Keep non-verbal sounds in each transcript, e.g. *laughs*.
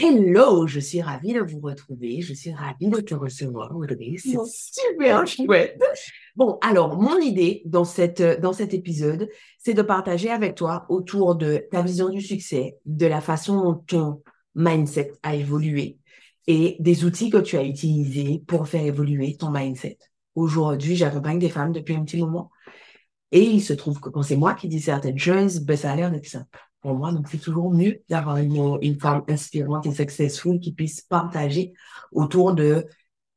Hello, je suis ravie de vous retrouver. Je suis ravie de te recevoir, Audrey. C'est super *laughs* chouette. Bon, alors, mon idée dans, cette, dans cet épisode, c'est de partager avec toi autour de ta vision du succès, de la façon dont ton mindset a évolué et des outils que tu as utilisés pour faire évoluer ton mindset. Aujourd'hui, j'accompagne des femmes depuis un petit moment et il se trouve que quand c'est moi qui dis certaines choses, ben, ça a l'air d'être simple pour moi. Donc, c'est toujours mieux d'avoir une, femme inspirante et successful qui puisse partager autour de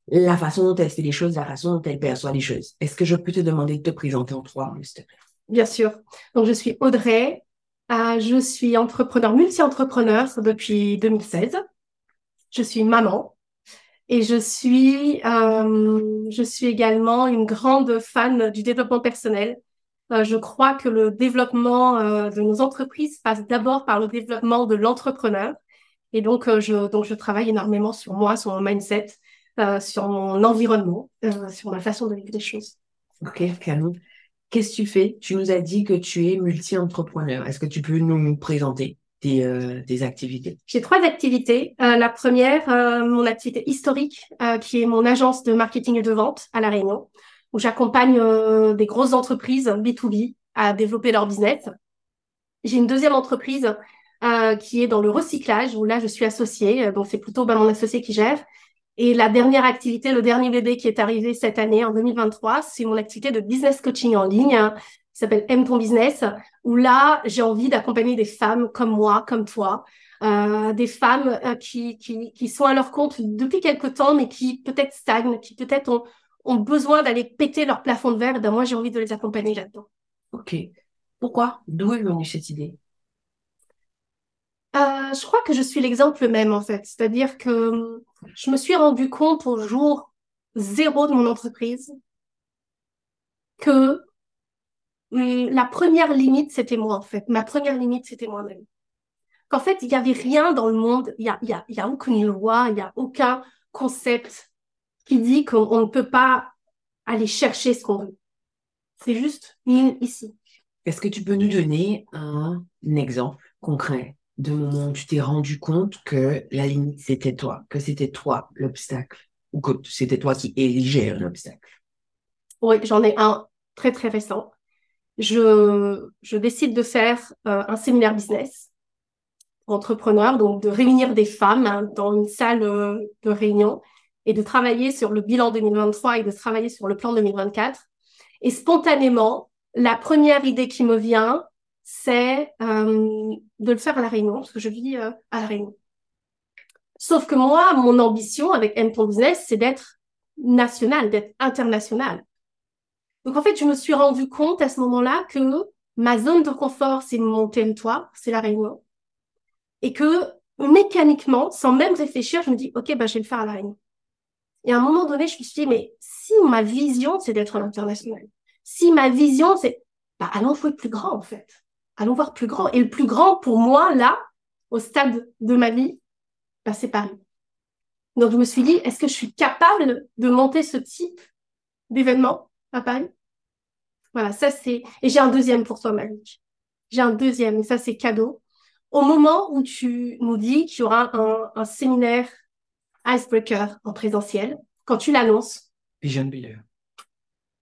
la façon dont elle fait les choses, la façon dont elle perçoit les choses. Est-ce que je peux te demander de te présenter en trois mots, s'il te plaît? Bien sûr. Donc, je suis Audrey. Euh, je suis entrepreneur, multi-entrepreneur depuis 2016. Je suis maman. Et je suis, euh, je suis également une grande fan du développement personnel. Euh, je crois que le développement euh, de nos entreprises passe d'abord par le développement de l'entrepreneur. Et donc, euh, je, donc, je travaille énormément sur moi, sur mon mindset, sur mon environnement, sur ma façon de vivre les choses. Ok, Camille. Qu'est-ce que tu fais? Tu nous as dit que tu es multi-entrepreneur. Est-ce que tu peux nous présenter tes, tes activités? J'ai trois activités. la première, mon activité historique, qui est mon agence de marketing et de vente à La Réunion où j'accompagne euh, des grosses entreprises B2B à développer leur business. J'ai une deuxième entreprise euh, qui est dans le recyclage, où là, je suis associée, euh, donc c'est plutôt ben, mon associé qui gère. Et la dernière activité, le dernier bébé qui est arrivé cette année, en 2023, c'est mon activité de business coaching en ligne, hein, qui s'appelle Aime ton business, où là, j'ai envie d'accompagner des femmes comme moi, comme toi, euh, des femmes euh, qui, qui, qui sont à leur compte depuis quelque temps, mais qui peut-être stagnent, qui peut-être ont, ont besoin d'aller péter leur plafond de verre, ben moi j'ai envie de les accompagner là-dedans. Ok. Pourquoi? D'où est venue cette idée? Euh, Je crois que je suis l'exemple même en fait. C'est-à-dire que je me suis rendu compte au jour zéro de mon entreprise que hum, la première limite, c'était moi en fait. Ma première limite, c'était moi-même. Qu'en fait, il n'y avait rien dans le monde, il n'y a, y a, y a aucune loi, il n'y a aucun concept qui dit qu'on ne peut pas aller chercher ce qu'on veut. C'est juste ici. Est-ce que tu peux nous donner un exemple concret de moment où tu t'es rendu compte que la limite, c'était toi, que c'était toi l'obstacle, ou que c'était toi qui érigeais un obstacle? Oui, j'en ai un très, très récent. Je, je décide de faire euh, un séminaire business pour entrepreneurs, donc de réunir des femmes hein, dans une salle euh, de réunion et de travailler sur le bilan 2023 et de travailler sur le plan 2024. Et spontanément, la première idée qui me vient, c'est euh, de le faire à La Réunion, parce que je vis euh, à La Réunion. Sauf que moi, mon ambition avec M Business, c'est d'être national, d'être international. Donc en fait, je me suis rendu compte à ce moment-là que ma zone de confort, c'est mon territoire, c'est La Réunion. Et que mécaniquement, sans même réfléchir, je me dis, OK, bah, je vais le faire à La Réunion. Et à un moment donné, je me suis dit, mais si ma vision, c'est d'être un international, si ma vision, c'est, bah, allons jouer plus grand, en fait. Allons voir plus grand. Et le plus grand, pour moi, là, au stade de ma vie, bah, c'est Paris. Donc, je me suis dit, est-ce que je suis capable de monter ce type d'événement à Paris? Voilà, ça c'est, et j'ai un deuxième pour toi, Marie. J'ai un deuxième, et ça c'est cadeau. Au moment où tu nous dis qu'il y aura un, un séminaire Icebreaker en présentiel, quand tu l'annonces. Vision Builder.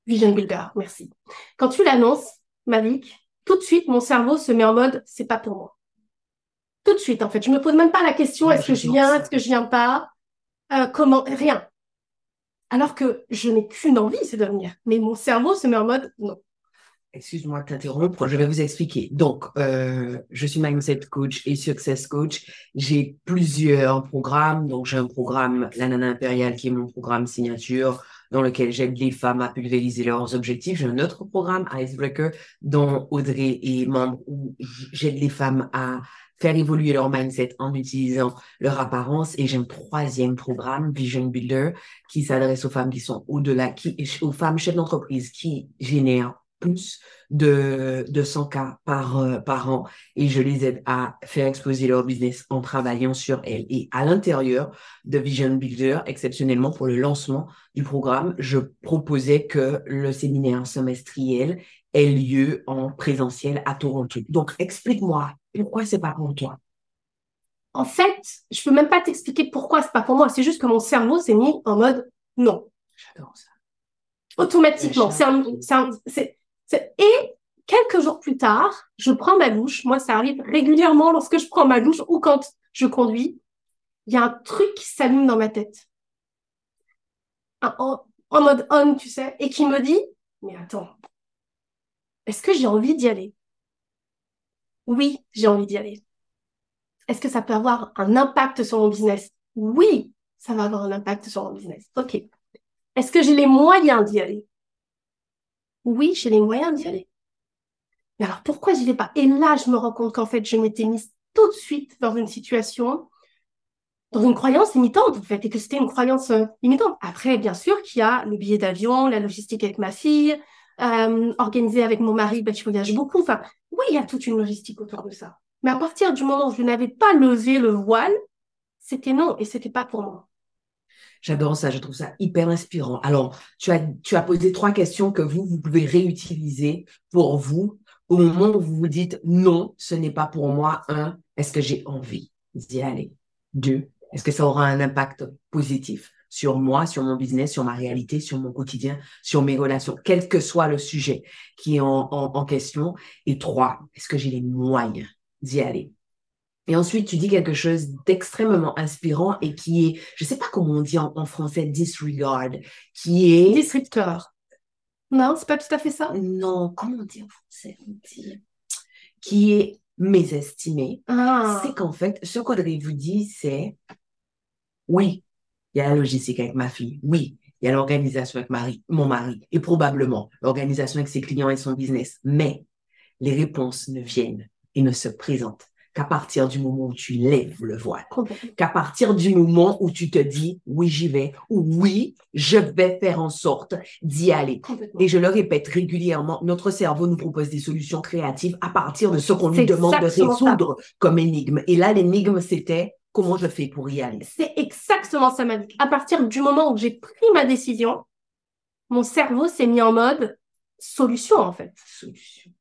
Vision Builder, merci. Quand tu l'annonces, Mavic, tout de suite, mon cerveau se met en mode, c'est pas pour moi. Tout de suite, en fait. Je me pose même pas la question, est-ce que je viens, est-ce que je viens pas, euh, comment, rien. Alors que je n'ai qu'une envie, c'est de venir. Mais mon cerveau se met en mode, non. Excuse-moi de t'interrompre, je vais vous expliquer. Donc, euh, je suis mindset coach et success coach. J'ai plusieurs programmes. Donc, j'ai un programme, la Nana Impériale, qui est mon programme signature, dans lequel j'aide les femmes à pulvériser leurs objectifs. J'ai un autre programme, Icebreaker, dont Audrey est membre, où j'aide les femmes à faire évoluer leur mindset en utilisant leur apparence. Et j'ai un troisième programme, Vision Builder, qui s'adresse aux femmes qui sont au-delà, qui, aux femmes chefs d'entreprise qui génèrent plus de, de 100 cas par, euh, par an et je les aide à faire exploser leur business en travaillant sur elles. Et à l'intérieur de Vision Builder, exceptionnellement pour le lancement du programme, je proposais que le séminaire semestriel ait lieu en présentiel à Toronto. Donc, explique-moi, pourquoi c'est pas pour toi? En fait, je peux même pas t'expliquer pourquoi c'est pas pour moi. C'est juste que mon cerveau s'est mis en mode non. J'adore ça. Automatiquement. C'est et quelques jours plus tard, je prends ma douche. Moi, ça arrive régulièrement lorsque je prends ma douche ou quand je conduis. Il y a un truc qui s'allume dans ma tête. En, en mode on, tu sais, et qui me dit, mais attends, est-ce que j'ai envie d'y aller? Oui, j'ai envie d'y aller. Est-ce que ça peut avoir un impact sur mon business? Oui, ça va avoir un impact sur mon business. OK. Est-ce que j'ai les moyens d'y aller? Oui, j'ai les moyens d'y aller. Mais alors pourquoi j'y vais pas? Et là, je me rends compte qu'en fait, je m'étais mise tout de suite dans une situation, dans une croyance limitante en fait, et que c'était une croyance euh, limitante. Après, bien sûr qu'il y a le billet d'avion, la logistique avec ma fille, euh, organisée avec mon mari, ben, je voyage beaucoup. Enfin, oui, il y a toute une logistique autour de ça. Mais à partir du moment où je n'avais pas levé le voile, c'était non et c'était pas pour moi. J'adore ça, je trouve ça hyper inspirant. Alors, tu as, tu as posé trois questions que vous, vous pouvez réutiliser pour vous au moment où vous vous dites non, ce n'est pas pour moi. Un, est-ce que j'ai envie d'y aller? Deux, est-ce que ça aura un impact positif sur moi, sur mon business, sur ma réalité, sur mon quotidien, sur mes relations, quel que soit le sujet qui est en, en, en question? Et trois, est-ce que j'ai les moyens d'y aller? Et ensuite, tu dis quelque chose d'extrêmement inspirant et qui est, je ne sais pas comment on dit en, français, disregard, qui est... Disrupteur. Non, c'est pas tout à fait ça. Non, comment on dit en français on dit... Qui est mésestimé. Ah. C'est qu'en fait, ce qu'Audrey vous dit, c'est oui, il y a la logistique avec ma fille. Oui, il y a l'organisation avec mari, mon mari et probablement l'organisation avec ses clients et son business. Mais les réponses ne viennent et ne se présentent qu'à partir du moment où tu lèves le voile, qu'à partir du moment où tu te dis oui j'y vais ou oui je vais faire en sorte d'y aller. Et je le répète régulièrement, notre cerveau nous propose des solutions créatives à partir de ce qu'on lui demande de résoudre comme énigme. Et là l'énigme c'était comment je fais pour y aller. C'est exactement ça ma vie. À partir du moment où j'ai pris ma décision, mon cerveau s'est mis en mode solution en fait. Solution.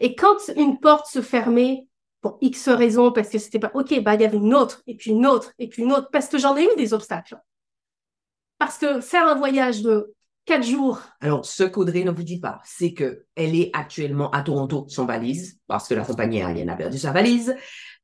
Et quand une porte se fermait pour X raisons, parce que c'était pas OK, bah il y avait une autre, et puis une autre, et puis une autre, parce que j'en ai eu des obstacles. Parce que faire un voyage de quatre jours. Alors, ce qu'Audrey ne vous dit pas, c'est que elle est actuellement à Toronto sans valise, parce que la compagnie aérienne a perdu sa valise.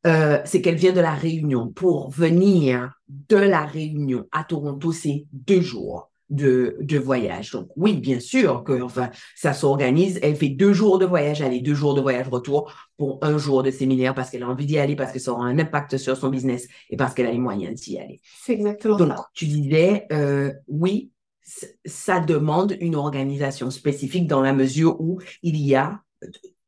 Euh, c'est qu'elle vient de la Réunion. Pour venir de la Réunion à Toronto, c'est deux jours de, de voyage. Donc oui, bien sûr que enfin ça s'organise. Elle fait deux jours de voyage aller, deux jours de voyage retour pour un jour de séminaire parce qu'elle a envie d'y aller, parce que ça aura un impact sur son business et parce qu'elle a les moyens d'y aller. C'est exactement Donc ça. tu disais euh, oui, ça demande une organisation spécifique dans la mesure où il y a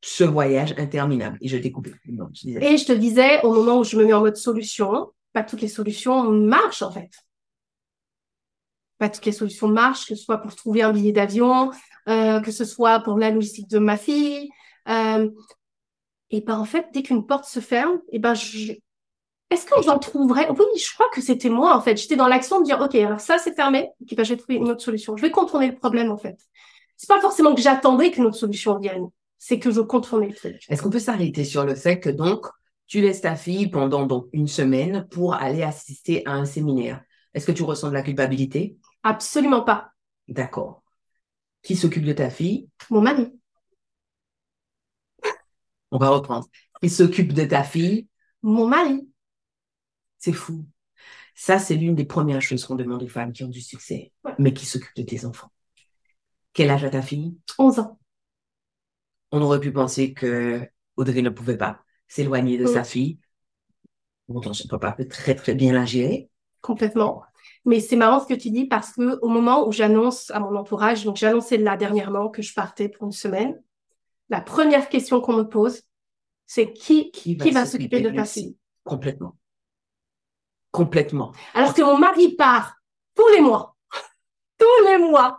ce voyage interminable. Et je t'ai coupé. Non, je disais. Et je te disais, au moment où je me mets en mode solution, pas toutes les solutions marchent en fait. Pas toutes les solutions marchent, que ce soit pour trouver un billet d'avion, euh, que ce soit pour la logistique de ma fille. Euh, et ben en fait, dès qu'une porte se ferme, et ben je... est-ce que j'en trouverais? Oui, je crois que c'était moi en fait. J'étais dans l'action de dire ok, alors ça c'est fermé, ok, ben, je vais trouver une autre solution. Je vais contourner le problème en fait. C'est pas forcément que j'attendais qu'une autre solution vienne, c'est que je contournais le truc. Est-ce qu'on peut s'arrêter sur le fait que donc tu laisses ta fille pendant donc une semaine pour aller assister à un séminaire? Est-ce que tu ressens de la culpabilité? Absolument pas. D'accord. Qui s'occupe de ta fille? Mon mari. On va reprendre. Qui s'occupe de ta fille? Mon mari. C'est fou. Ça, c'est l'une des premières choses qu'on demande aux femmes qui ont du succès, Ouais. mais qui s'occupent de tes enfants. Quel âge a ta fille? 11 ans. On aurait pu penser que Audrey ne pouvait pas s'éloigner de sa fille. Pourtant, son papa peut très, très bien la gérer. Complètement. Mais c'est marrant ce que tu dis parce que au moment où j'annonce à mon entourage, donc annoncé là dernièrement que je partais pour une semaine, la première question qu'on me pose, C'est qui, qui va, s'occuper de ta fille. Complètement. Complètement. Alors que mon mari part tous les mois. *laughs* tous les mois.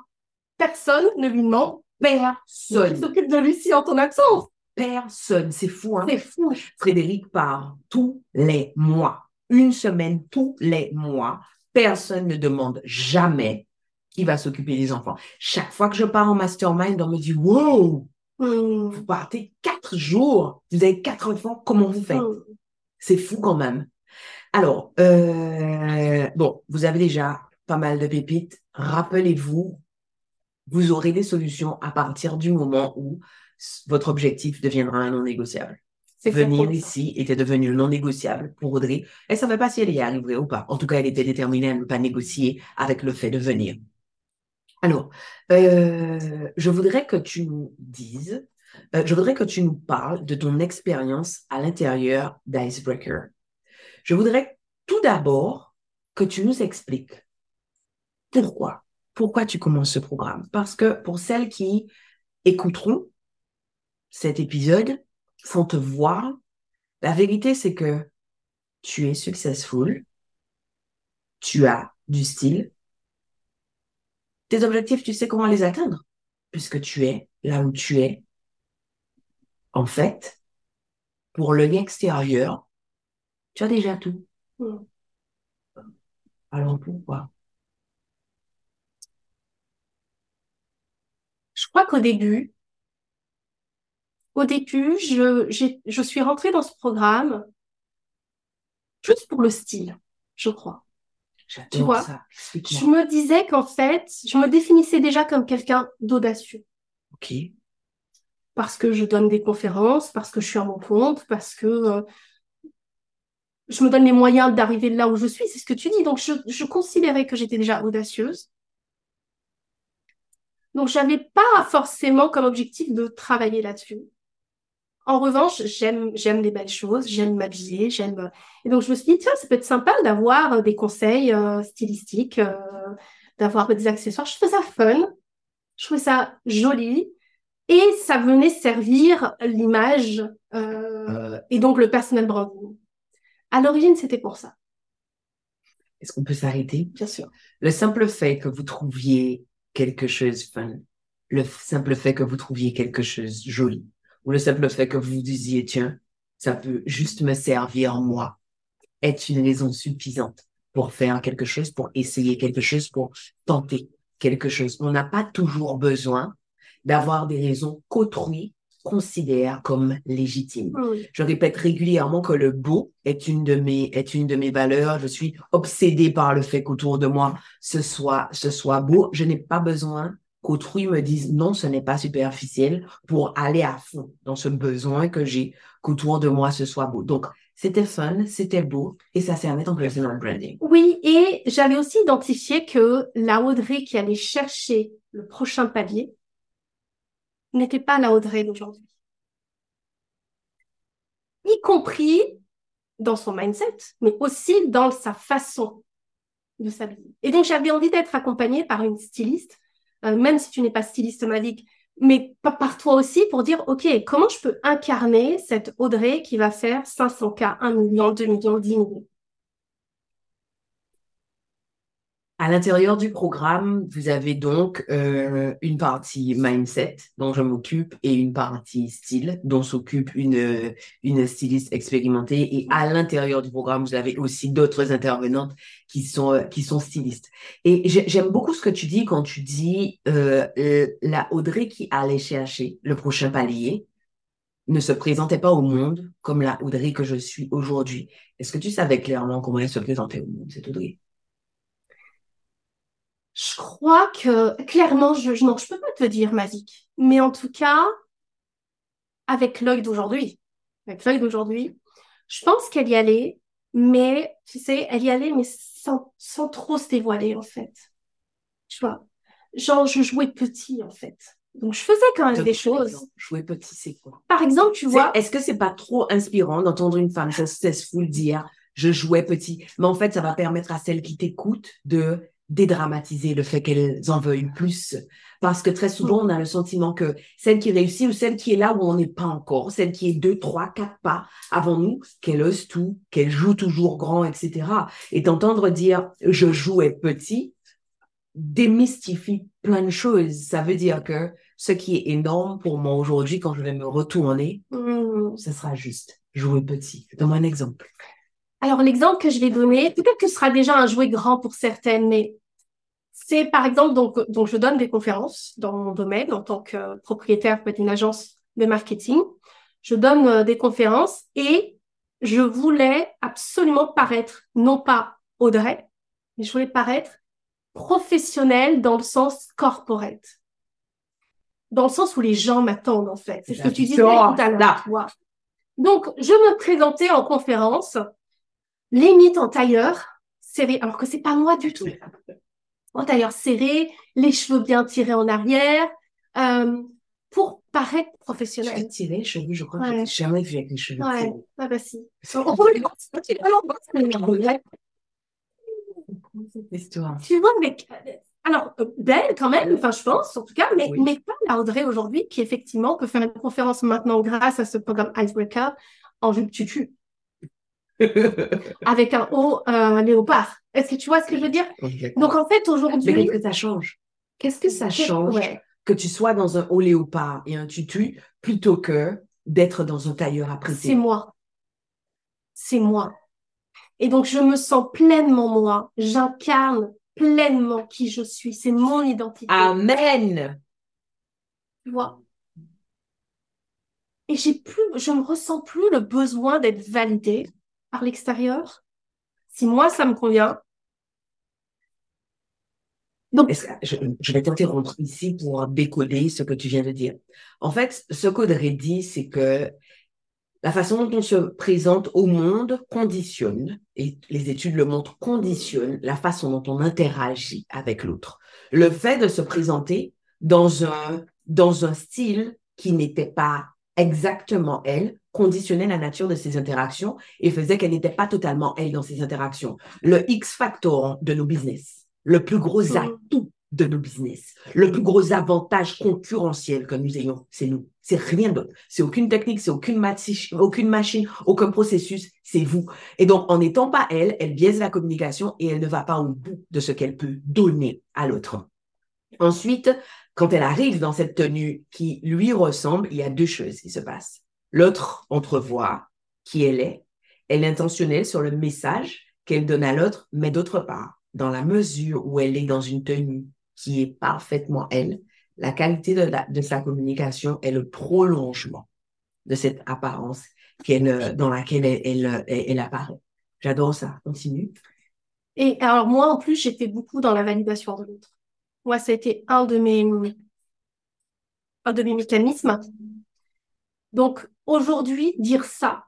Personne ne lui demande personne. Qui s'occupe de Lucie en ton absence. Personne. C'est fou, hein? C'est fou. Frédéric part tous les mois. Une semaine tous les mois. Personne ne demande jamais qui va s'occuper des enfants. Chaque fois que je pars en mastermind, on me dit, wow, hmm. vous partez quatre jours, vous avez quatre enfants, comment vous faites? Hmm. C'est fou quand même. Alors, euh, bon, vous avez déjà pas mal de pépites. Rappelez-vous, vous aurez des solutions à partir du moment où votre objectif deviendra un non négociable. Venir ici était devenu non négociable pour Audrey. Elle ne savait pas si elle y arriverait ou pas. En tout cas, elle était déterminée à ne pas négocier avec le fait de venir. Alors, euh, je voudrais que tu nous dises, euh, je voudrais que tu nous parles de ton expérience à l'intérieur d'Icebreaker. Je voudrais tout d'abord que tu nous expliques pourquoi. Pourquoi tu commences ce programme Parce que pour celles qui écouteront cet épisode, font te voir, la vérité c'est que tu es successful, tu as du style, tes objectifs, tu sais comment les atteindre, puisque tu es là où tu es. En fait, pour l'œil extérieur, tu as déjà tout. Mm. Alors pourquoi Je crois qu'au début, au début, je, je suis rentrée dans ce programme juste pour le style, je crois. Tu vois, ça. Je me disais qu'en fait, je me définissais déjà comme quelqu'un d'audacieux. Ok. Parce que je donne des conférences, parce que je suis à mon compte, parce que euh, je me donne les moyens d'arriver là où je suis. C'est ce que tu dis. Donc, je, je considérais que j'étais déjà audacieuse. Donc, j'avais pas forcément comme objectif de travailler là-dessus. En revanche, j'aime j'aime les belles choses, j'aime m'habiller, j'aime et donc je me suis dit tiens, ça peut être sympa d'avoir euh, des conseils euh, stylistiques, euh, d'avoir des accessoires. Je trouvais ça fun, je trouvais ça joli et ça venait servir l'image et donc le personnel branding. À l'origine, c'était pour ça. Est-ce qu'on peut s'arrêter? Bien sûr. Le simple fait que vous trouviez quelque chose fun, le simple fait que vous trouviez quelque chose joli, ou le simple fait que vous disiez, tiens, ça peut juste me servir moi, est une raison suffisante pour faire quelque chose, pour essayer quelque chose, pour tenter quelque chose? On n'a pas toujours besoin d'avoir des raisons qu'autrui considère comme légitimes. Je répète régulièrement que le beau est une de mes est une de mes valeurs. Je suis obsédée par le fait qu'autour de moi ce soit ce soit beau. Je n'ai pas besoin qu'autrui me dise non, ce n'est pas superficiel pour aller à fond dans ce besoin que j'ai qu'autour de moi ce soit beau. Donc, c'était fun, c'était beau et ça servait en personal branding. Oui, et j'avais aussi identifié que la Audrey qui allait chercher le prochain palier n'était pas la Audrey d'aujourd'hui. Y compris dans son mindset, mais aussi dans sa façon de s'habiller. Et donc, j'avais envie d'être accompagnée par une styliste euh, même si tu n'es pas styliste magique, mais par toi aussi pour dire, OK, comment je peux incarner cette Audrey qui va faire 500K, 1 million, 2 millions, 10 millions? À l'intérieur du programme, vous avez donc euh, une partie mindset dont je m'occupe et une partie style dont s'occupe une, une styliste expérimentée. Et à l'intérieur du programme, vous avez aussi d'autres intervenantes qui sont, euh, qui sont stylistes. Et j'aime beaucoup ce que tu dis quand tu dis euh, la Audrey qui allait chercher le prochain palier ne se présentait pas au monde comme la Audrey que je suis aujourd'hui. Est-ce que tu savais clairement comment elle se présentait au monde, cette Audrey? Je crois que clairement, je, non, je peux pas te dire magique, mais en tout cas, avec l'œil d'aujourd'hui, avec l'œil d'aujourd'hui, je pense qu'elle y allait, mais tu sais, elle y allait, mais sans, sans trop se dévoiler en fait. Tu vois, genre je jouais petit en fait. Donc je faisais quand même des choses. jouer petit, c'est quoi? Par exemple, tu vois. Est-ce que c'est pas trop inspirant d'entendre une femme successful dire je jouais petit, mais en fait ça va permettre à celle qui t'écoute de dédramatiser le fait qu'elles en veuillent plus. Parce que très souvent, on a le sentiment que celle qui réussit ou celle qui est là où on n'est pas encore, celle qui est deux, trois, quatre pas avant nous, qu'elle ose tout, qu'elle joue toujours grand, etc. Et d'entendre dire je jouais petit démystifie plein de choses. Ça veut dire que ce qui est énorme pour moi aujourd'hui, quand je vais me retourner, Hmm. ce sera juste jouer petit. Donne-moi un exemple. Alors, l'exemple que je vais donner, peut-être que ce sera déjà un jouet grand pour certaines, mais c'est par exemple, donc, donc je donne des conférences dans mon domaine en tant que propriétaire d'une agence de marketing. Je donne euh, des conférences et je voulais absolument paraître, non pas Audrey, mais je voulais paraître professionnelle dans le sens corporate. Dans le sens où les gens m'attendent, en fait. C'est ce que tu disais tout à l'heure. Donc, je me présentais en conférence, limite en tailleur serré, alors que c'est pas moi du tout. *laughs* En tailleur serré, les cheveux bien tirés en arrière, euh, pour paraître Je professionnel. vais tirer les cheveux, je crois Ouais. que j'ai jamais vu avec les cheveux. Ouais, tirés. ah bah si. Histoire? Tu vois, mais alors euh, belle quand même, enfin je pense en tout cas, mais, Oui. mais pas la Audrey aujourd'hui qui effectivement peut faire une conférence maintenant grâce à ce programme Icebreaker en jupe tutu avec un haut euh, léopard. Est-ce que tu vois ce que je veux dire? Donc en fait aujourd'hui, qu'est-ce que ça change? Qu'est-ce que ça change ouais. que tu sois dans un haut léopard et un tutu plutôt que d'être dans un tailleur à C'est moi. C'est moi. Et donc, je me sens pleinement moi. J'incarne pleinement qui je suis. C'est mon identité. Amen. Tu vois? Et j'ai plus, je ne ressens plus le besoin d'être validée par l'extérieur? Si moi, ça me convient. Donc, je vais t'interrompre ici pour décoder ce que tu viens de dire. En fait, ce qu'Audrey dit, c'est que la façon dont on se présente au monde conditionne, et les études le montrent, conditionne la façon dont on interagit avec l'autre. Le fait de se présenter dans un, dans un style qui n'était pas exactement elle, conditionnait la nature de ses interactions et faisait qu'elle n'était pas totalement elle dans ses interactions. Le X factor de nos business, le plus gros Mhm. atout de nos business, le plus gros avantage concurrentiel que nous ayons, c'est nous. C'est rien d'autre. C'est aucune technique, c'est aucune, aucune machine, aucun processus, c'est vous. Et donc, en n'étant pas elle, elle biaise la communication et elle ne va pas au bout de ce qu'elle peut donner à l'autre. Ensuite, quand elle arrive dans cette tenue qui lui ressemble, il y a deux choses qui se passent. L'autre entrevoit qui elle est, elle est intentionnelle sur le message qu'elle donne à l'autre, mais d'autre part, dans la mesure où elle est dans une tenue qui est parfaitement elle, la qualité de, sa communication est le prolongement de cette apparence euh, dans laquelle elle, elle, elle- elle apparaît. J'adore ça. Continue. et alors moi, en plus, j'étais beaucoup dans la validation de l'autre. Moi, ça a été un de mes, un de mes mécanismes. Donc, aujourd'hui, dire ça,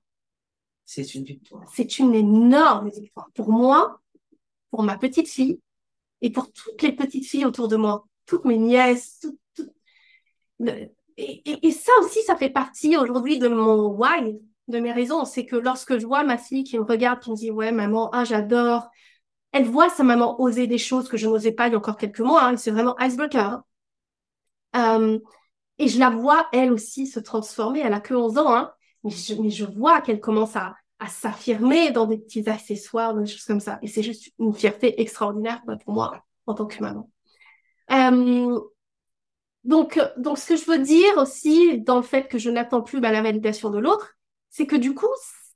C'est une victoire. c'est une énorme victoire pour moi, pour ma petite fille et pour toutes les petites filles autour de moi, toutes mes nièces. et ça aussi, ça fait partie aujourd'hui de mon why, de mes raisons. C'est que lorsque je vois ma fille qui me regarde, qui me dit, ouais, maman, ah, j'adore. Elle voit sa maman oser des choses que je n'osais pas il y a encore quelques mois. hein. C'est vraiment icebreaker. hein. Euh, et je la vois, elle aussi, se transformer. Elle a que 11 ans, hein. Mais je, mais je vois qu'elle commence à, à s'affirmer dans des petits accessoires, des choses comme ça. Et c'est juste une fierté extraordinaire quoi, pour moi en tant que maman. Euh, donc, donc, ce que je veux dire aussi dans le fait que je n'attends plus bah, la validation de l'autre, c'est que du coup,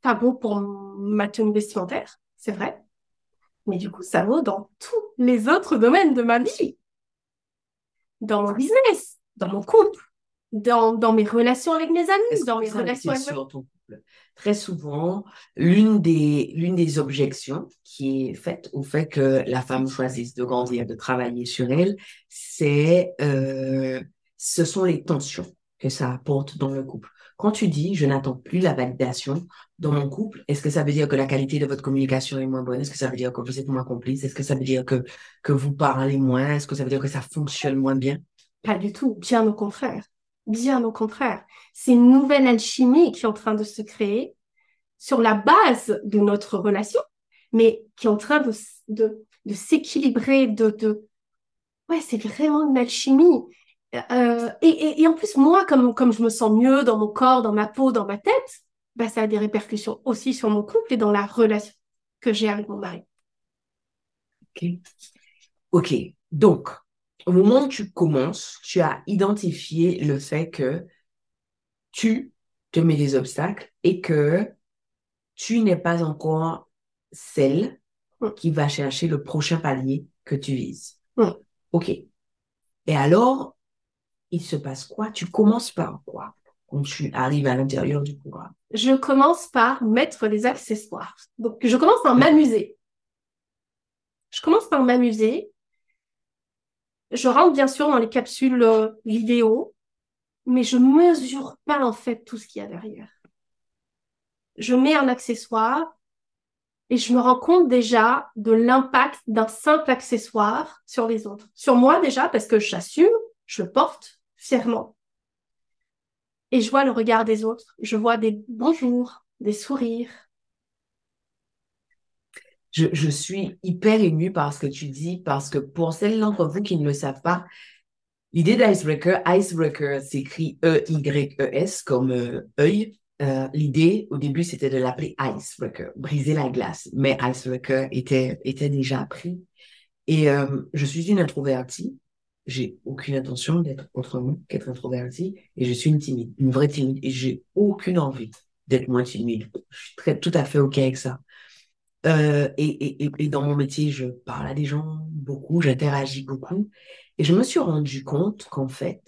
ça vaut pour ma tenue vestimentaire, c'est vrai. Mais du coup, ça vaut dans tous les autres domaines de ma vie. Dans mon business, dans mon couple, dans, dans mes relations avec mes amis, dans mes relations avec... sur ton couple? Très souvent, l'une des, l'une des objections qui est faite au fait que la femme choisisse de grandir, de travailler sur elle, c'est, euh, ce sont les tensions que ça apporte dans le couple. Quand tu dis, je n'attends plus la validation dans mon couple, est-ce que ça veut dire que la qualité de votre communication est moins bonne? Est-ce que ça veut dire que vous êtes moins complice? Est-ce que ça veut dire que, que vous parlez moins? Est-ce que ça veut dire que ça fonctionne moins bien? Pas du tout, bien au contraire. Bien au contraire. C'est une nouvelle alchimie qui est en train de se créer sur la base de notre relation, mais qui est en train de, de, s'équilibrer, de... Ouais, c'est vraiment une alchimie. Euh, et, et, en plus, moi, comme, comme je me sens mieux dans mon corps, dans ma peau, dans ma tête, bah, ça a des répercussions aussi sur mon couple et dans la relation que j'ai avec mon mari. Ok. Ok. Donc, au moment où tu commences, tu as identifié le fait que tu te mets des obstacles et que tu n'es pas encore celle mm. qui va chercher le prochain palier que tu vises. Mm. OK. Et alors, il se passe quoi? Tu commences par quoi? Quand tu arrives à l'intérieur du programme Je commence par mettre les accessoires. Donc, je commence par m'amuser. Je commence par m'amuser. Je rentre bien sûr dans les capsules euh, vidéo, mais je mesure pas en fait tout ce qu'il y a derrière. Je mets un accessoire et je me rends compte déjà de l'impact d'un simple accessoire sur les autres. Sur moi déjà parce que j'assume, je le porte fièrement. Et je vois le regard des autres, je vois des bonjours, des sourires, je, suis hyper émue par ce que tu dis, parce que pour celles d'entre vous qui ne le savent pas, l'idée d'Icebreaker, Icebreaker s'écrit E-Y-E-S comme euh, œil. Euh, l'idée, au début, c'était de l'appeler Icebreaker, briser la glace. Mais Icebreaker était, était déjà pris. Et euh, je suis une introvertie. J'ai aucune intention d'être autrement qu'être introvertie. Et je suis une timide, une vraie timide. Et j'ai aucune envie d'être moins timide. Je suis très, tout à fait OK avec ça. Euh, et, et, et, dans mon métier, je parle à des gens beaucoup, j'interagis beaucoup. Et je me suis rendu compte qu'en fait,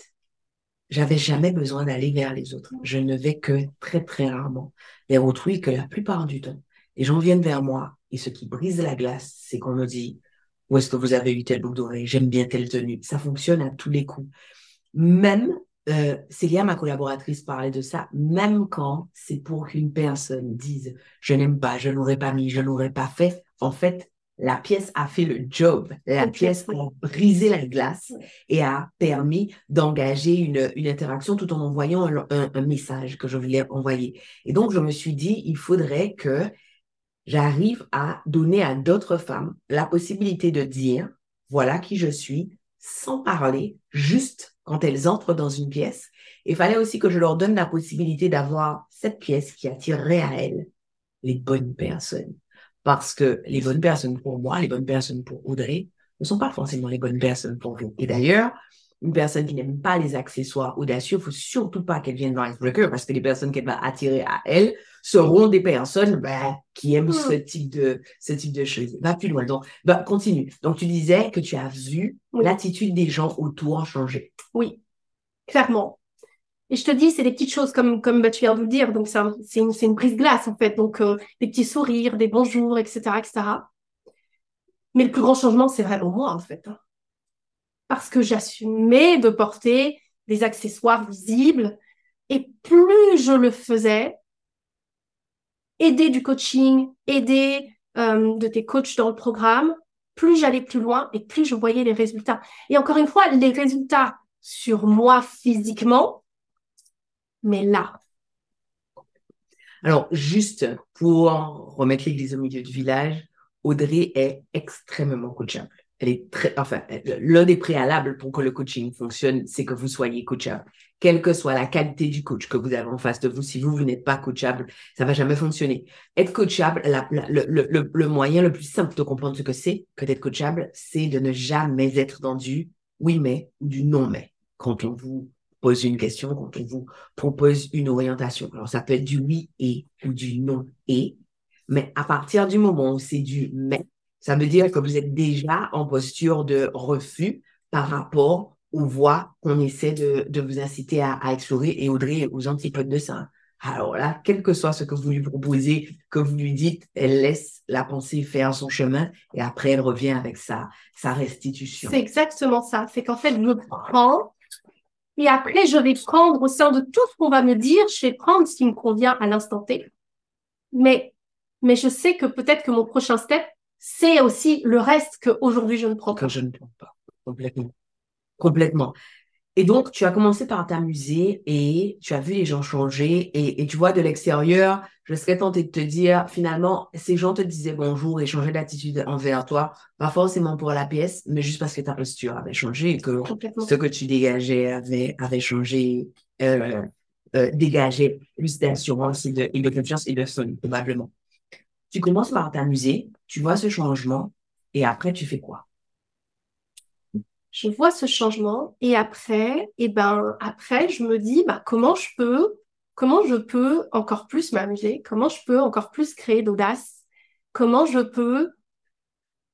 j'avais jamais besoin d'aller vers les autres. Je ne vais que très, très rarement vers autrui, que la plupart du temps. Les gens viennent vers moi. Et ce qui brise la glace, c'est qu'on me dit, où est-ce que vous avez eu telle boucle? J'aime bien telle tenue. Ça fonctionne à tous les coups. Même euh, Célia, ma collaboratrice, parlait de ça, même quand c'est pour qu'une personne dise je n'aime pas, je l'aurais pas mis, je l'aurais pas fait. En fait, la pièce a fait le job. La pièce a brisé la glace et a permis d'engager une, une interaction tout en envoyant un, un, message que je voulais envoyer. Et donc, je me suis dit, il faudrait que j'arrive à donner à d'autres femmes la possibilité de dire, voilà qui je suis, sans parler, juste quand elles entrent dans une pièce. Il fallait aussi que je leur donne la possibilité d'avoir cette pièce qui attirerait à elles les bonnes personnes. Parce que les bonnes personnes pour moi, les bonnes personnes pour Audrey, ne sont pas forcément les bonnes personnes pour vous. Et d'ailleurs, une personne qui n'aime pas les accessoires audacieux, il faut surtout pas qu'elle vienne dans Icebreaker parce que les personnes qu'elle va attirer à elle seront des personnes ben, qui aiment ce hmm. type de ce type de choses. Va plus loin. Donc, ben, continue. Donc, tu disais que tu as vu l'attitude des gens autour changer. Oui, clairement. Et je te dis, c'est des petites choses comme comme bah, tu viens de le dire. Donc, c'est une, une prise glace en fait. Donc, euh, des petits sourires, des bonjours, etc., etc. Mais le plus grand changement, c'est vraiment moi en fait. Hein parce que j'assumais de porter des accessoires visibles. Et plus je le faisais, aider du coaching, aider euh, de tes coachs dans le programme, plus j'allais plus loin et plus je voyais les résultats. Et encore une fois, les résultats sur moi physiquement, mais là. Alors, juste pour remettre l'église au milieu du village, Audrey est extrêmement coachable elle est très, enfin, l'un des préalables pour que le coaching fonctionne, c'est que vous soyez coachable. Quelle que soit la qualité du coach que vous avez en face de vous, si vous, vous n'êtes pas coachable, ça va jamais fonctionner. Être coachable, le, le, le, moyen le plus simple de comprendre ce que c'est que d'être coachable, c'est de ne jamais être dans du oui mais ou du non mais. Quand on vous pose une question, quand on vous propose une orientation. Alors, ça peut être du oui et ou du non et, mais à partir du moment où c'est du mais, ça veut dire que vous êtes déjà en posture de refus par rapport aux voies qu'on essaie de, vous inciter à, explorer et Audrey aux antipodes de ça. Alors là, quel que soit ce que vous lui proposez, que vous lui dites, elle laisse la pensée faire son chemin et après elle revient avec sa, sa restitution. C'est exactement ça. C'est qu'en fait, je prends et après je vais prendre au sein de tout ce qu'on va me dire, je vais prendre ce qui me convient à l'instant T. Mais, mais je sais que peut-être que mon prochain step, c'est aussi le reste qu'aujourd'hui je ne prends pas. Que je ne prends pas, complètement. Complètement. Et donc, tu as commencé par t'amuser et tu as vu les gens changer. Et, tu vois, de l'extérieur, je serais tentée de te dire, finalement, ces gens te disaient bonjour et changeaient d'attitude envers toi, pas forcément pour la pièce, mais juste parce que ta posture avait changé et que ce que tu dégageais avait, avait changé, euh, euh, dégageait plus d'assurance et de, et de confiance et de son, probablement. Tu commences par t'amuser, tu vois ce changement et après, tu fais quoi? je vois ce changement et après, et ben après, je me dis bah comment je peux, comment je peux encore plus m'amuser, comment je peux encore plus créer d'audace, comment je peux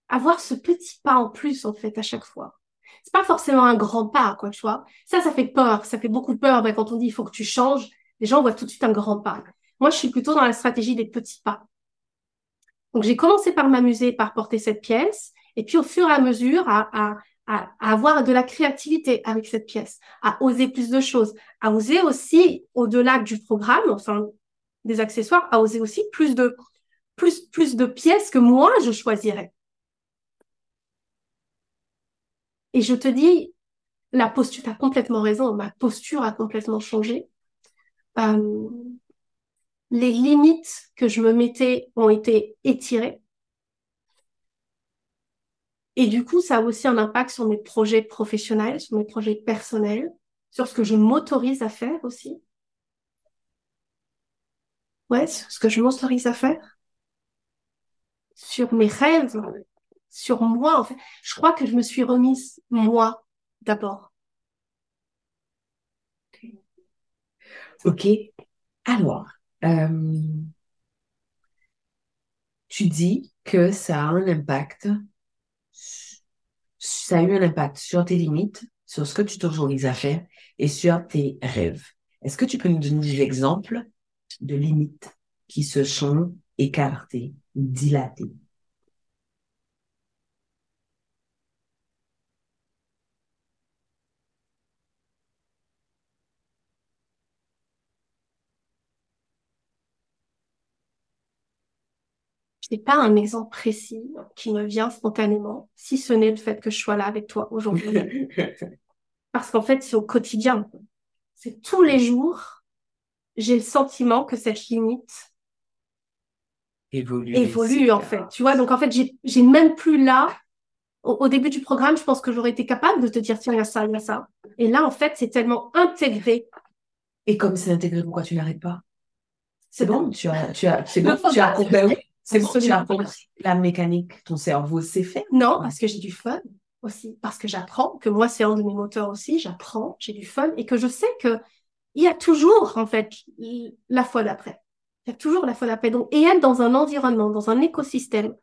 avoir ce petit pas en plus en fait à chaque fois? C'est pas forcément un grand pas quoi, tu vois? Ça, ça fait peur, ça fait beaucoup peur. Ben, quand on dit il faut que tu changes, les gens voient tout de suite un grand pas. Moi, je suis plutôt dans la stratégie des petits pas. Donc j'ai commencé par m'amuser, par porter cette pièce, et puis au fur et à mesure à, à, avoir de la créativité avec cette pièce, à oser plus de choses, à oser aussi, au-delà du programme, enfin, des accessoires, à oser aussi plus de, plus, plus de pièces que moi, je choisirais. Et je te dis, la posture, tu as complètement raison, ma posture a complètement changé. Euh, les limites que je me mettais ont été étirées. Et du coup, ça a aussi un impact sur mes projets professionnels, sur mes projets personnels, sur ce que je m'autorise à faire aussi. Ouais, sur ce que je m'autorise à faire. Sur mes rêves, sur moi, en fait. Je crois que je me suis remise moi d'abord. Ok. Alors, euh, tu dis que ça a un impact ça a eu un impact sur tes limites, sur ce que tu t'autorises à faire et sur tes rêves. Est-ce que tu peux nous donner des exemples de limites qui se sont écartées, dilatées? N'ai pas un exemple précis qui me vient spontanément, si ce n'est le fait que je sois là avec toi aujourd'hui. *laughs* Parce qu'en fait, c'est au quotidien. C'est tous les jours, j'ai le sentiment que cette limite évolue, évolue en fait. Tu vois, donc en fait, j'ai même plus là. Au, début du programme, je pense que j'aurais été capable de te dire tiens, il y a ça, il y a ça. Et là, en fait, c'est tellement intégré. Et comme c'est intégré, pourquoi tu n'arrêtes pas? C'est bon, tu as, tu as, c'est bon, tu as, c'est bon, tu as la mécanique, ton cerveau c'est fait. Non, parce que j'ai du fun aussi, parce que j'apprends, que moi c'est un de mes moteurs aussi, j'apprends, j'ai du fun et que je sais que il y a toujours en fait la fois d'après. Il y a toujours la fois d'après. Donc, et être dans un environnement, dans un écosystème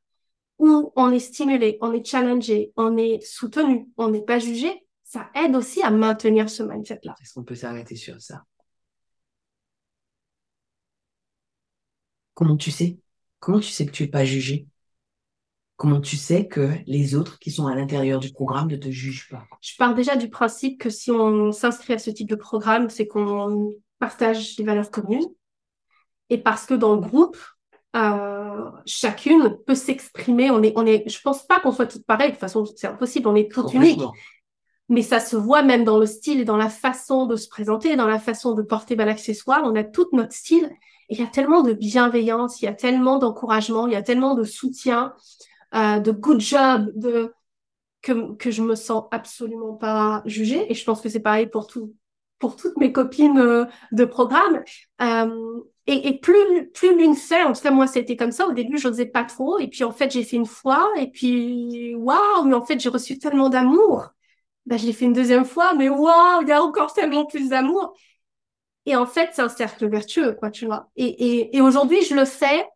où on est stimulé, on est challengé, on est soutenu, on n'est pas jugé, ça aide aussi à maintenir ce mindset-là. Est-ce qu'on peut s'arrêter sur ça? Comment tu sais? Comment tu sais que tu n'es pas jugé? Comment tu sais que les autres qui sont à l'intérieur du programme ne te jugent pas? Je pars déjà du principe que si on s'inscrit à ce type de programme, c'est qu'on partage des valeurs communes. Et parce que dans le groupe, euh, chacune peut s'exprimer. On est, on est, je pense pas qu'on soit toutes pareilles. De toute façon, c'est impossible. On est toutes uniques. Mais ça se voit même dans le style et dans la façon de se présenter, dans la façon de porter ben, l'accessoire. On a tout notre style il y a tellement de bienveillance, il y a tellement d'encouragement, il y a tellement de soutien, euh, de good job, de que, que je me sens absolument pas jugée. Et je pense que c'est pareil pour tout, pour toutes mes copines euh, de programme. Euh, et, et, plus, plus l'une fait, en tout cas moi c'était comme ça. Au début je n'osais pas trop, et puis en fait j'ai fait une fois, et puis waouh, mais en fait j'ai reçu tellement d'amour. Ben, je l'ai fait une deuxième fois, mais waouh, il y a encore tellement plus d'amour. Et en fait, c'est un cercle vertueux, quoi, tu vois. Et, et, et aujourd'hui, je le fais.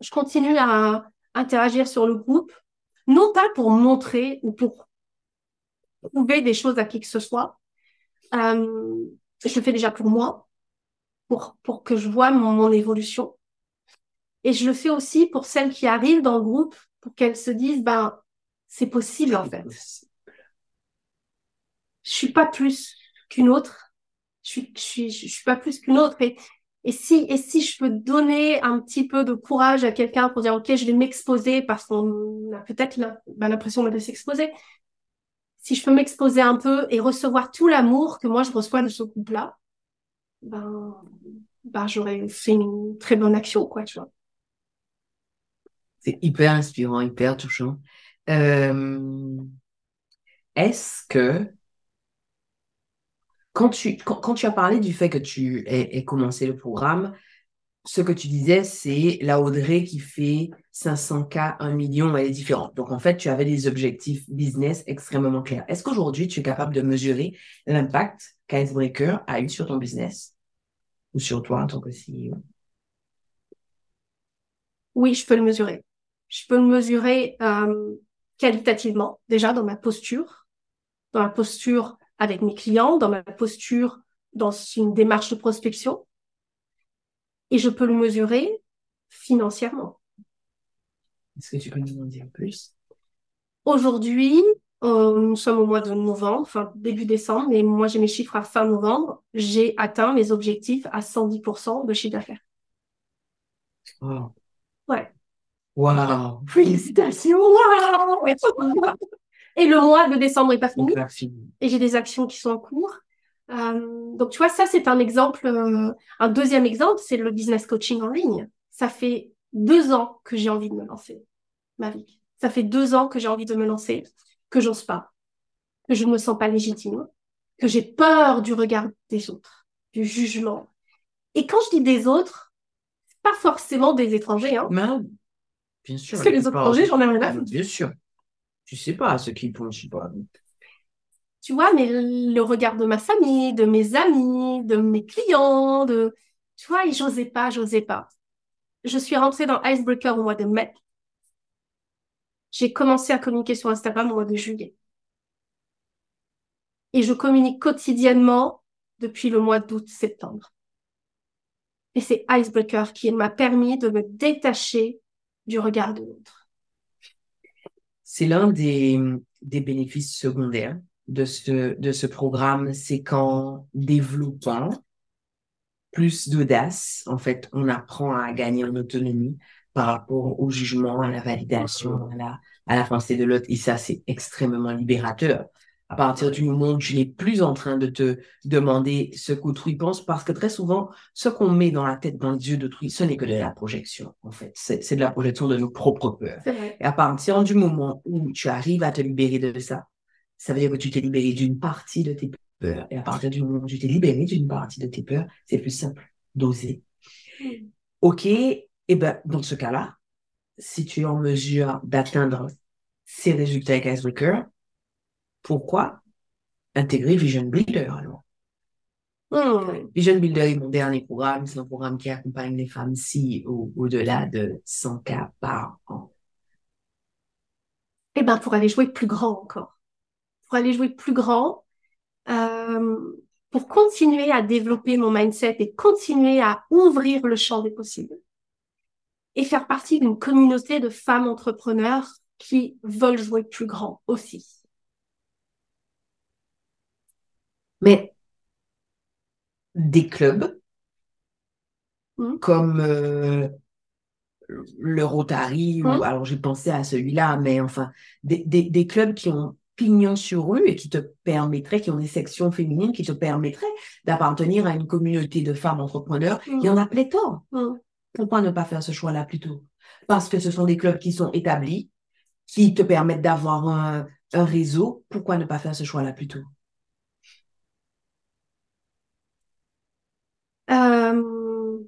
Je continue à interagir sur le groupe, non pas pour montrer ou pour prouver des choses à qui que ce soit. Euh, je le fais déjà pour moi, pour, pour que je vois mon, mon évolution. Et je le fais aussi pour celles qui arrivent dans le groupe, pour qu'elles se disent, ben, c'est possible, en fait. Je suis pas plus qu'une autre je suis, je suis, je suis pas plus qu'une autre. Et, et si, et si je peux donner un petit peu de courage à quelqu'un pour dire, OK, je vais m'exposer parce qu'on a peut-être ben, l'impression de s'exposer. si je peux m'exposer un peu et recevoir tout l'amour que moi je reçois de ce couple-là, ben, ben j'aurais fait une très bonne action, quoi, tu vois. C'est hyper inspirant, hyper touchant. Euh, est-ce que quand tu, quand, tu as parlé du fait que tu aies, commencé le programme, ce que tu disais, c'est la Audrey qui fait 500K, 1 million, elle est différente. Donc, en fait, tu avais des objectifs business extrêmement clairs. Est-ce qu'aujourd'hui, tu es capable de mesurer l'impact qu'Icebreaker a eu sur ton business ou sur toi en tant que CEO? Oui, je peux le mesurer. Je peux le mesurer euh, qualitativement, déjà dans ma posture, dans ma posture avec mes clients, dans ma posture dans une démarche de prospection. Et je peux le mesurer financièrement. Est-ce que tu peux nous en dire plus? Aujourd'hui, euh, nous sommes au mois de novembre, enfin début décembre, mais moi j'ai mes chiffres à fin novembre. J'ai atteint mes objectifs à 110% de chiffre d'affaires. Wow. Ouais. Wow. Félicitations. Wow. Et le mois de décembre est pas fini. Et j'ai des actions qui sont en cours. Euh, donc, tu vois, ça, c'est un exemple. Euh, un deuxième exemple, c'est le business coaching en ligne. Ça fait deux ans que j'ai envie de me lancer, Marie. Ça fait deux ans que j'ai envie de me lancer, que j'ose pas, que je ne me sens pas légitime, que j'ai peur du regard des autres, du jugement. Et quand je dis des autres, pas forcément des étrangers. Hein. bien sûr. Parce que les étrangers, j'en ai rien à foutre. Bien sûr. Tu sais pas ce qu'ils font, je sais pas. Tu vois, mais le regard de ma famille, de mes amis, de mes clients, de, tu vois, et j'osais pas, j'osais pas. Je suis rentrée dans Icebreaker au mois de mai. J'ai commencé à communiquer sur Instagram au mois de juillet. Et je communique quotidiennement depuis le mois d'août-septembre. Et c'est Icebreaker qui m'a permis de me détacher du regard de l'autre c'est l'un des, des bénéfices secondaires de ce, de ce programme, c'est qu'en développant plus d'audace, en fait, on apprend à gagner en autonomie par rapport au jugement, à la validation, à la, à la pensée de l'autre. Et ça, c'est extrêmement libérateur à partir du moment où tu n'es plus en train de te demander ce qu'autrui pense, parce que très souvent, ce qu'on met dans la tête, dans les yeux d'autrui, ce n'est que de la projection, en fait. C'est de la projection de nos propres peurs. Et à partir du moment où tu arrives à te libérer de ça, ça veut dire que tu t'es libéré d'une partie de tes peurs. Et à partir du moment où tu t'es libéré d'une partie de tes peurs, c'est plus simple d'oser. Mm. OK, et eh ben, dans ce cas-là, si tu es en mesure d'atteindre ces résultats avec Icebreaker, pourquoi intégrer Vision Builder alors? Hmm. Vision Builder est mon dernier programme. C'est un programme qui accompagne les femmes si au-delà de 100 cas par an. Eh ben, pour aller jouer plus grand encore. Pour aller jouer plus grand, euh, pour continuer à développer mon mindset et continuer à ouvrir le champ des possibles. Et faire partie d'une communauté de femmes entrepreneurs qui veulent jouer plus grand aussi. Mais des clubs mmh. comme euh, le Rotary, ou mmh. alors j'ai pensé à celui-là, mais enfin, des, des, clubs qui ont pignon sur rue et qui te permettraient, qui ont des sections féminines qui te permettraient d'appartenir à une communauté de femmes entrepreneurs. Il y en a pléthore. Mmh. Pourquoi ne pas faire ce choix-là plutôt? Parce que ce sont des clubs qui sont établis, qui te permettent d'avoir un, un réseau. Pourquoi ne pas faire ce choix-là plutôt Euh,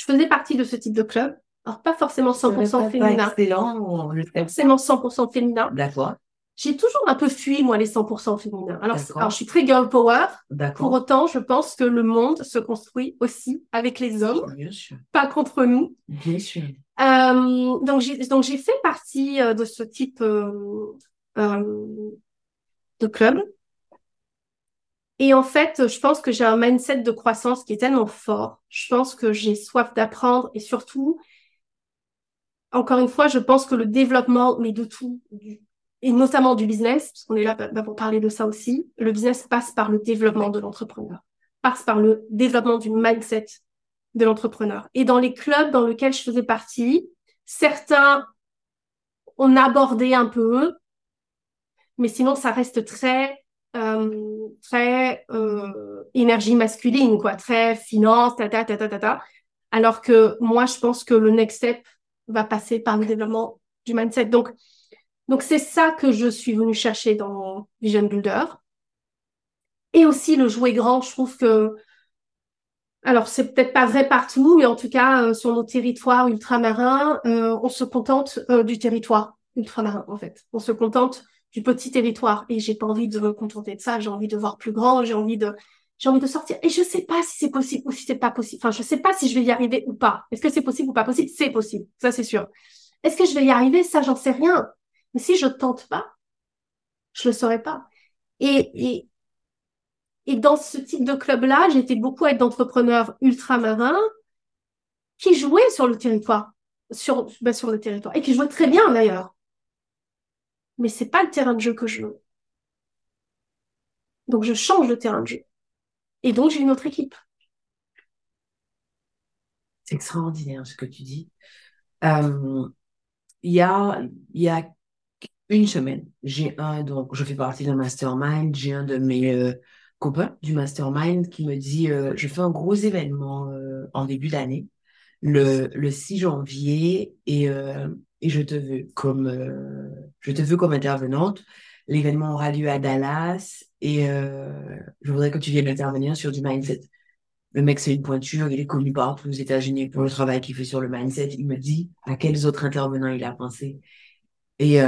je faisais partie de ce type de club. Alors, pas forcément 100% féminin. Excellent, forcément 100% féminin. D'accord. J'ai toujours un peu fui, moi, les 100% féminins. Alors, alors, je suis très girl power. Pour autant, je pense que le monde se construit aussi avec les hommes. Bien sûr. Pas contre nous. Bien sûr. Euh, donc, j'ai, donc, j'ai fait partie euh, de ce type euh, euh, de club. Et en fait, je pense que j'ai un mindset de croissance qui est tellement fort. Je pense que j'ai soif d'apprendre et surtout, encore une fois, je pense que le développement, mais de tout, et notamment du business, parce qu'on est là pour parler de ça aussi, le business passe par le développement de l'entrepreneur, passe par le développement du mindset de l'entrepreneur. Et dans les clubs dans lesquels je faisais partie, certains, on abordait un peu mais sinon, ça reste très, euh, très euh, énergie masculine, quoi, très finance, ta, ta, ta, ta, ta, ta. Alors que moi, je pense que le next step va passer par le développement du mindset. Donc, donc c'est ça que je suis venue chercher dans Vision Builder. Et aussi le jouer grand, je trouve que alors, c'est peut-être pas vrai partout, mais en tout cas, euh, sur nos territoires ultramarins, euh, on se contente euh, du territoire ultramarin, en fait. On se contente du petit territoire. Et j'ai pas envie de me contenter de ça. J'ai envie de voir plus grand. J'ai envie de, j'ai envie de sortir. Et je sais pas si c'est possible ou si c'est pas possible. Enfin, je sais pas si je vais y arriver ou pas. Est-ce que c'est possible ou pas possible? C'est possible. Ça, c'est sûr. Est-ce que je vais y arriver? Ça, j'en sais rien. Mais si je tente pas, je le saurais pas. Et, et, et dans ce type de club-là, j'étais beaucoup avec d'entrepreneurs ultramarins qui jouaient sur le territoire, sur, ben, sur le territoire, et qui jouaient très bien d'ailleurs. Mais c'est pas le terrain de jeu que je veux. Donc je change de terrain de jeu. Et donc j'ai une autre équipe. C'est extraordinaire ce que tu dis. Euh, il y a, y a une semaine, j'ai un, donc je fais partie d'un mastermind, j'ai un de mes euh, copain du mastermind qui me dit euh, je fais un gros événement en début d'année le, le 6 janvier et, euh, et je te veux comme euh, je te veux comme intervenante. L'événement aura lieu à Dallas et je voudrais que tu viennes intervenir sur du mindset. Le mec c'est une pointure il est connu partout aux États-Unis pour le travail qu'il fait sur le mindset. Il me dit à quels autres intervenants il a pensé. Et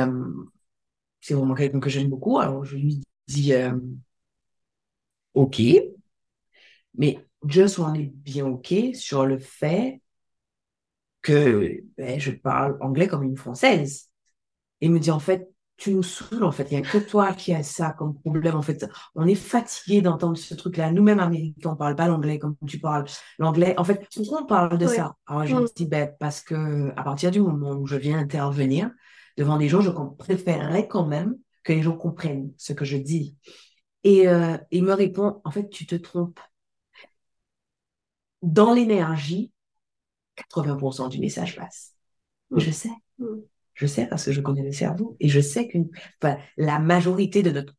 c'est vraiment quelqu'un que j'aime beaucoup. Alors je lui dis OK, mais just on est bien OK sur le fait que ben, je parle anglais comme une Française. Et il me dit, en fait, tu nous saoules, en fait. Il n'y a que toi qui as ça comme problème. En fait, on est fatigué d'entendre ce truc-là. Nous-mêmes, Américains, on parle pas l'anglais comme tu parles l'anglais. En fait, pourquoi on parle de ça? Alors, je me mm. dis, ben, parce que à partir du moment où je viens intervenir devant des gens, je préférerais quand même que les gens comprennent ce que je dis. Et euh, il me répond, en fait, tu te trompes. Dans l'énergie, 80% du message passe. Mm. Je sais. Mm. Je sais parce que je connais le cerveau et je sais que la majorité de notre,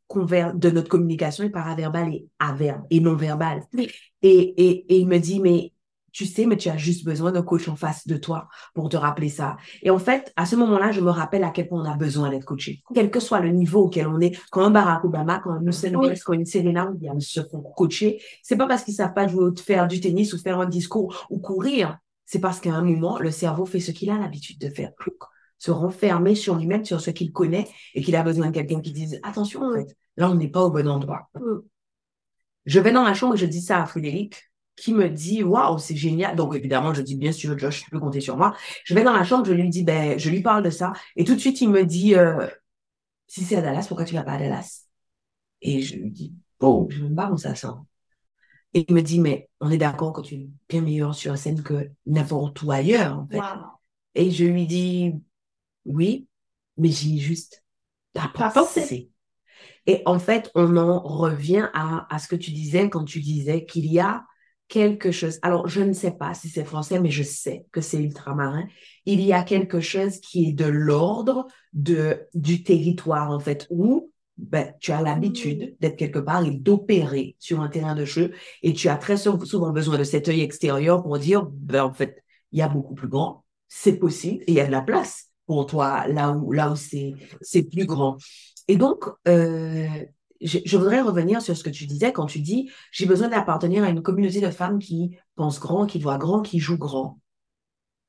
de notre communication est paraverbale et averbe et non verbale. Et, et, et il me dit, mais tu sais, mais tu as juste besoin d'un coach en face de toi pour te rappeler ça. Et en fait, à ce moment-là, je me rappelle à quel point on a besoin d'être coaché. Quel que soit le niveau auquel on est, quand un Barack Obama, quand un Usain Bolt, quand une Serena Williams se font coacher, c'est pas parce qu'ils savent pas jouer, faire du tennis ou faire un discours ou courir. C'est parce qu'à un moment, le cerveau fait ce qu'il a l'habitude de faire. Se renfermer sur lui-même, sur ce qu'il connaît et qu'il a besoin de quelqu'un qui dise, attention, en fait, là, on n'est pas au bon endroit. Mm. Je vais dans la chambre et je dis ça à Frédéric qui me dit waouh c'est génial donc évidemment je dis bien sûr Josh tu peux compter sur moi je vais dans la chambre je lui dis ben je lui parle de ça et tout de suite il me dit euh, si c'est à Dallas pourquoi tu vas pas à Dallas? Et je lui dis bon je me barre ça sent et il me dit mais on est d'accord que tu es bien meilleur sur scène que n'importe où ailleurs en fait et je lui dis oui mais j'y juste pas, pas pensé et en fait on en revient à, à ce que tu disais quand tu disais qu'il y a quelque chose. Alors, je ne sais pas si c'est français, mais je sais que c'est ultramarin. Il y a quelque chose qui est de l'ordre de, du territoire, en fait, où ben, tu as l'habitude d'être quelque part et d'opérer sur un terrain de jeu et tu as très souvent besoin de cet œil extérieur pour dire, ben, en fait, il y a beaucoup plus grand, c'est possible et il y a de la place pour toi là où, là où c'est, plus grand. Et donc, euh, je, voudrais revenir sur ce que tu disais quand tu dis j'ai besoin d'appartenir à une communauté de femmes qui pensent grand, qui voient grand, qui jouent grand.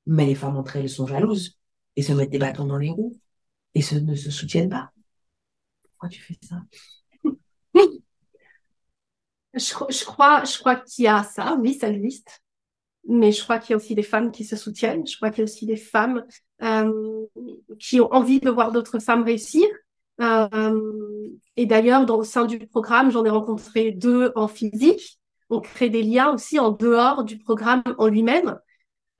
Mais les femmes entre elles sont jalouses et se mettent des bâtons dans les roues et se, ne se soutiennent pas. Pourquoi tu fais ça? Je, crois, je crois qu'il y a ça, oui, ça existe. Mais je crois qu'il y a aussi des femmes qui se soutiennent. Je crois qu'il y a aussi des femmes euh, qui ont envie de voir d'autres femmes réussir euh, et d'ailleurs, dans le sein du programme, j'en ai rencontré deux en physique. On crée des liens aussi en dehors du programme en lui-même.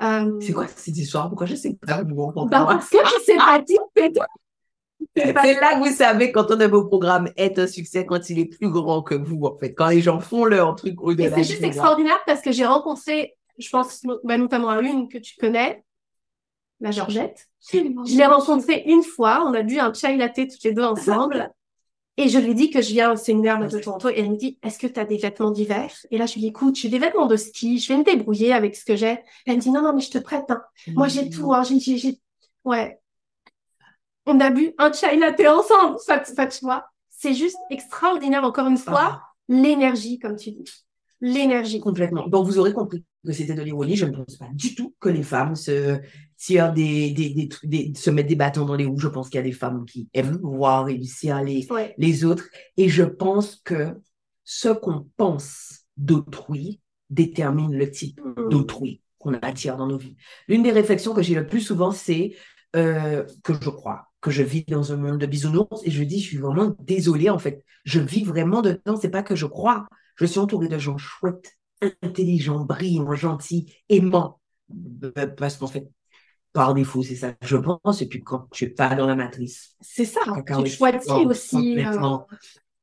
Euh... C'est quoi cette histoire Pourquoi je sais pas bah Parce que je sais pas. C'est là que vous savez quand on a vos programmes est un succès quand il est plus grand que vous, en fait. Quand les gens font leur truc au-delà. C'est juste extraordinaire parce que j'ai rencontré, je pense bah, notamment à une que tu connais, la Georgette. Je l'ai rencontrée une fois, on a bu un chai latte toutes les deux ensemble. Et je lui dis que je viens au séminaire de Toronto et elle me dit, est-ce que tu as des vêtements d'hiver? Et là, je lui dis, écoute, j'ai des vêtements de ski, je vais me débrouiller avec ce que j'ai. Elle me dit, non, non, mais je te prête, hein. Moi, j'ai tout, hein. J'ai, j'ai, ouais. On a bu un chai latte ensemble, ça, ça, tu vois. C'est juste extraordinaire, encore une fois, ah. l'énergie, comme tu dis. L'énergie. Complètement. Donc, vous aurez compris que c'était de l'ironie. Je ne pense pas du tout que les femmes se tirent des, des, des, se mettent des bâtons dans les roues. Je pense qu'il y a des femmes qui aiment voir réussir les, les autres. Et je pense que ce qu'on pense d'autrui détermine le type mm. d'autrui qu'on attire dans nos vies. L'une des réflexions que j'ai le plus souvent, c'est euh, que je crois que je vis dans un monde de bisounours et je dis, je suis vraiment désolée, en fait. Je vis vraiment dedans. C'est pas que je crois. Je suis entourée de gens chouettes, intelligents, brillants, gentils, aimants. Euh, parce qu'en fait, par défaut, c'est ça je pense. Et puis quand tu es pas dans la matrice. C'est ça, tu choisis aussi. Euh,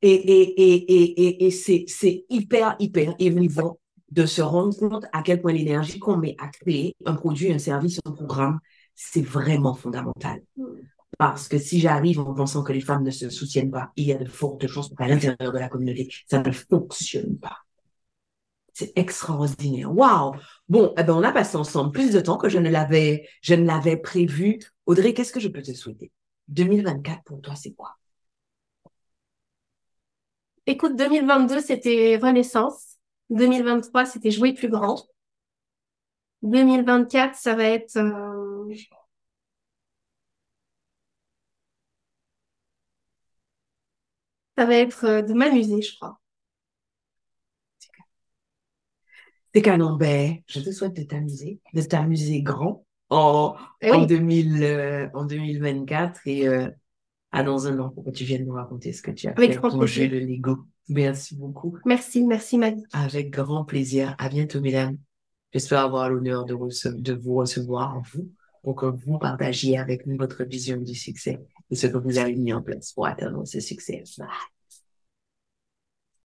et, et, et, et, et c'est, c'est hyper, hyper émouvant de se rendre compte à quel point l'énergie qu'on met à créer un produit, un service, un programme, c'est vraiment fondamental. Parce que si j'arrive en pensant que les femmes ne se soutiennent pas, il y a de fortes chances qu'à l'intérieur de la communauté, ça ne fonctionne pas. C'est extraordinaire. Waouh! Bon, eh ben, on a passé ensemble plus de temps que je ne l'avais, je ne l'avais prévu. Audrey, qu'est-ce que je peux te souhaiter? 2024 pour toi, c'est quoi? Écoute, 2022, c'était Renaissance. 2023, c'était jouer plus grand. 2024, ça va être euh, ça va être euh, de m'amuser, je crois. C'est canon. Ben, je te souhaite de t'amuser, de t'amuser grand en, eh en, 2000, euh, en 2024 et euh, à dans un an pour que tu viennes nous raconter ce que tu as Avec fait pour jouer le Lego. Merci beaucoup. Merci, merci Maggie. Avec grand plaisir. À bientôt, mesdames. J'espère avoir l'honneur de, de vous recevoir, vous, pour que vous partagiez avec nous votre vision du succès et ce que vous avez mis en place pour atteindre ce succès.